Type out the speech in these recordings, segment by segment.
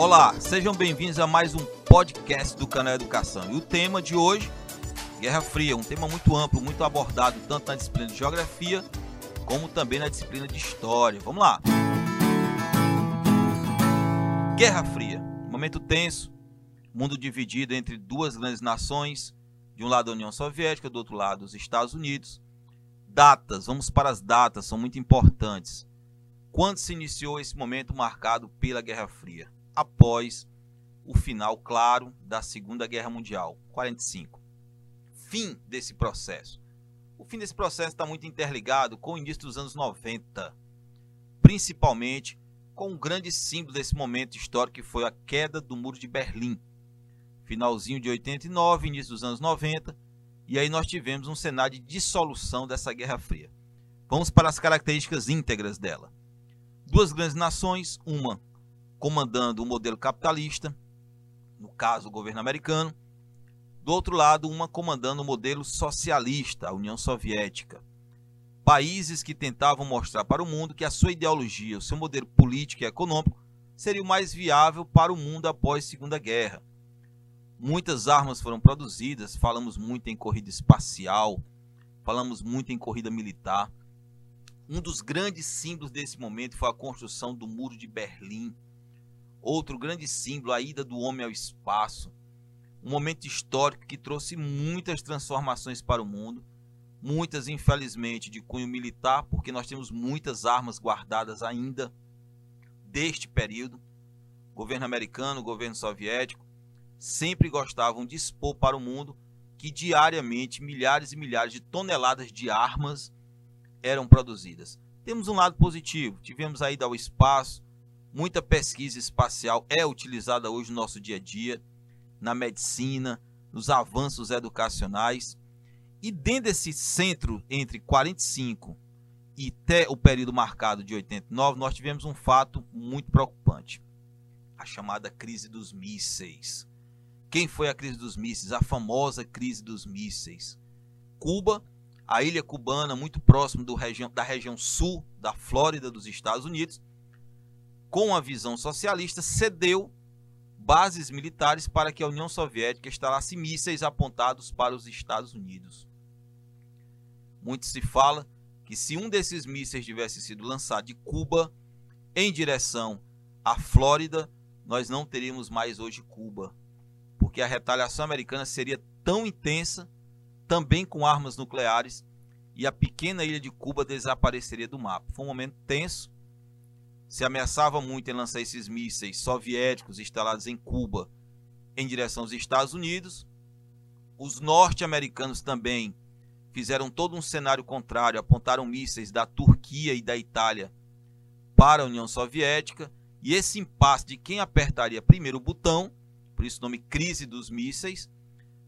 Olá, sejam bem-vindos a mais um podcast do canal Educação. E o tema de hoje, Guerra Fria, um tema muito amplo, muito abordado tanto na disciplina de Geografia como também na disciplina de História. Vamos lá! Guerra Fria, momento tenso, mundo dividido entre duas grandes nações, de um lado a União Soviética, do outro lado os Estados Unidos. Datas, vamos para as datas, são muito importantes. Quando se iniciou esse momento marcado pela Guerra Fria? Após o final claro da Segunda Guerra Mundial, 45. Fim desse processo. O fim desse processo está muito interligado com o início dos anos 90, principalmente com um grande símbolo desse momento histórico que foi a queda do Muro de Berlim. Finalzinho de 89, início dos anos 90, e aí nós tivemos um cenário de dissolução dessa Guerra Fria. Vamos para as características íntegras dela. Duas grandes nações, uma comandando o modelo capitalista, no caso o governo americano, do outro lado, uma comandando o modelo socialista, a União Soviética. Países que tentavam mostrar para o mundo que a sua ideologia, o seu modelo político e econômico seria o mais viável para o mundo após a Segunda Guerra. Muitas armas foram produzidas, falamos muito em corrida espacial, falamos muito em corrida militar. Um dos grandes símbolos desse momento foi a construção do Muro de Berlim, Outro grande símbolo, a ida do homem ao espaço. Um momento histórico que trouxe muitas transformações para o mundo, muitas infelizmente de cunho militar, porque nós temos muitas armas guardadas ainda deste período. Governo americano, governo soviético, sempre gostavam de expor para o mundo que diariamente milhares e milhares de toneladas de armas eram produzidas. Temos um lado positivo, tivemos a ida ao espaço, Muita pesquisa espacial é utilizada hoje no nosso dia a dia, na medicina, nos avanços educacionais. E dentro desse centro entre 45 e até o período marcado de 89, nós tivemos um fato muito preocupante: a chamada crise dos mísseis. Quem foi a crise dos mísseis? A famosa crise dos mísseis. Cuba, a ilha cubana, muito próximo da região sul da Flórida dos Estados Unidos, com a visão socialista, cedeu bases militares para que a União Soviética instalasse mísseis apontados para os Estados Unidos. Muito se fala que se um desses mísseis tivesse sido lançado de Cuba em direção à Flórida, nós não teríamos mais hoje Cuba, porque a retaliação americana seria tão intensa, também com armas nucleares, e a pequena ilha de Cuba desapareceria do mapa. Foi um momento tenso se ameaçava muito em lançar esses mísseis soviéticos instalados em Cuba em direção aos Estados Unidos. Os norte-americanos também fizeram todo um cenário contrário, apontaram mísseis da Turquia e da Itália para a União Soviética, e esse impasse de quem apertaria primeiro o botão, por isso o nome crise dos mísseis,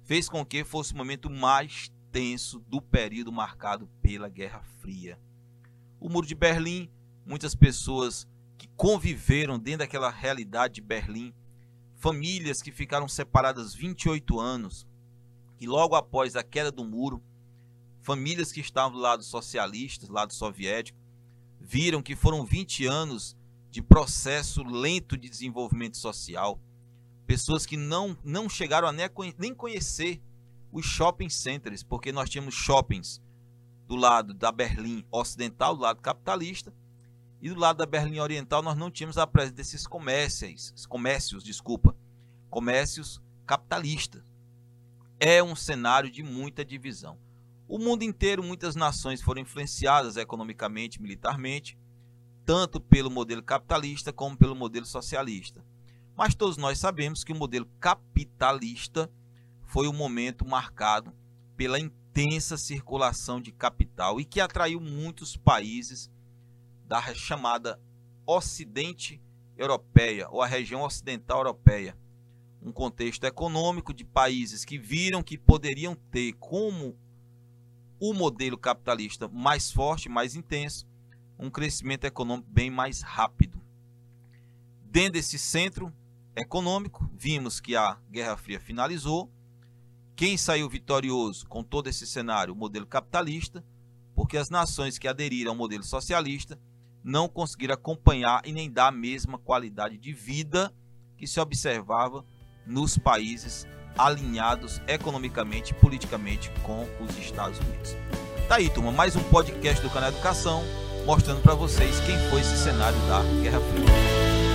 fez com que fosse o momento mais tenso do período marcado pela Guerra Fria. O Muro de Berlim, muitas pessoas que conviveram dentro daquela realidade de Berlim, famílias que ficaram separadas 28 anos, e logo após a queda do muro, famílias que estavam do lado socialista, do lado soviético, viram que foram 20 anos de processo lento de desenvolvimento social, pessoas que não, não chegaram a nem conhecer os shopping centers, porque nós tínhamos shoppings do lado da Berlim ocidental, do lado capitalista, e do lado da Berlim Oriental nós não tínhamos a presença desses comércios, comércios, desculpa, comércios capitalistas. É um cenário de muita divisão. O mundo inteiro, muitas nações foram influenciadas economicamente, militarmente, tanto pelo modelo capitalista como pelo modelo socialista. Mas todos nós sabemos que o modelo capitalista foi um momento marcado pela intensa circulação de capital e que atraiu muitos países da chamada Ocidente Europeia ou a região ocidental europeia. Um contexto econômico de países que viram que poderiam ter como o modelo capitalista mais forte, mais intenso, um crescimento econômico bem mais rápido. Dentro desse centro econômico, vimos que a Guerra Fria finalizou. Quem saiu vitorioso com todo esse cenário? O modelo capitalista, porque as nações que aderiram ao modelo socialista não conseguiram acompanhar e nem dar a mesma qualidade de vida que se observava nos países alinhados economicamente e politicamente com os Estados Unidos. Tá aí, turma, mais um podcast do canal Educação, mostrando para vocês quem foi esse cenário da Guerra Fria.